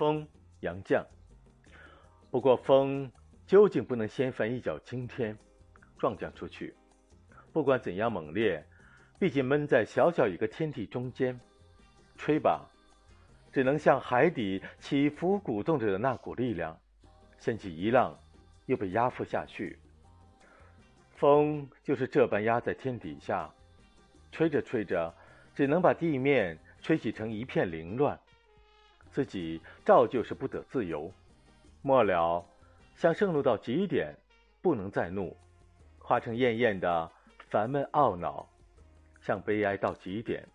风杨绛。不过风究竟不能掀翻一角惊天，撞将出去。不管怎样猛烈，毕竟闷在小小一个天地中间，吹吧，只能像海底起伏鼓动着的那股力量，掀起一浪，又被压覆下去。风就是这般压在天底下，吹着吹着，只能把地面吹起成一片凌乱，自己照旧是不得自由。末了，像盛怒到极点，不能再怒，化成艳艳的烦闷懊恼；像悲哀到极点，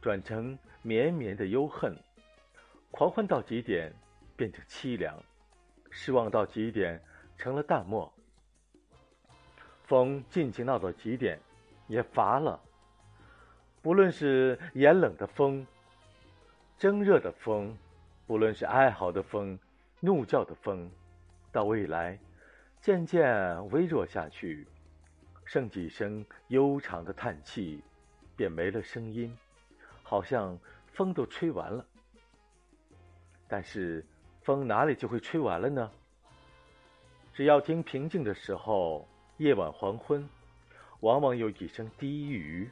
转成绵绵的忧恨；狂欢到极点，变成凄凉；失望到极点，成了淡漠。风尽情闹到极点，也乏了。不论是炎冷的风、蒸热的风，不论是哀嚎的风、怒叫的风，到未来渐渐微弱下去，剩几声悠长的叹气，便没了声音，好像风都吹完了。但是风哪里就会吹完了呢？只要听平静的时候。夜晚黄昏，往往有几声低语，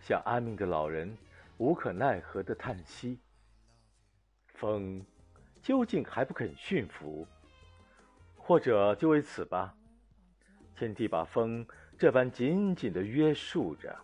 像安眠的老人无可奈何的叹息。风究竟还不肯驯服，或者就为此吧，天地把风这般紧紧的约束着。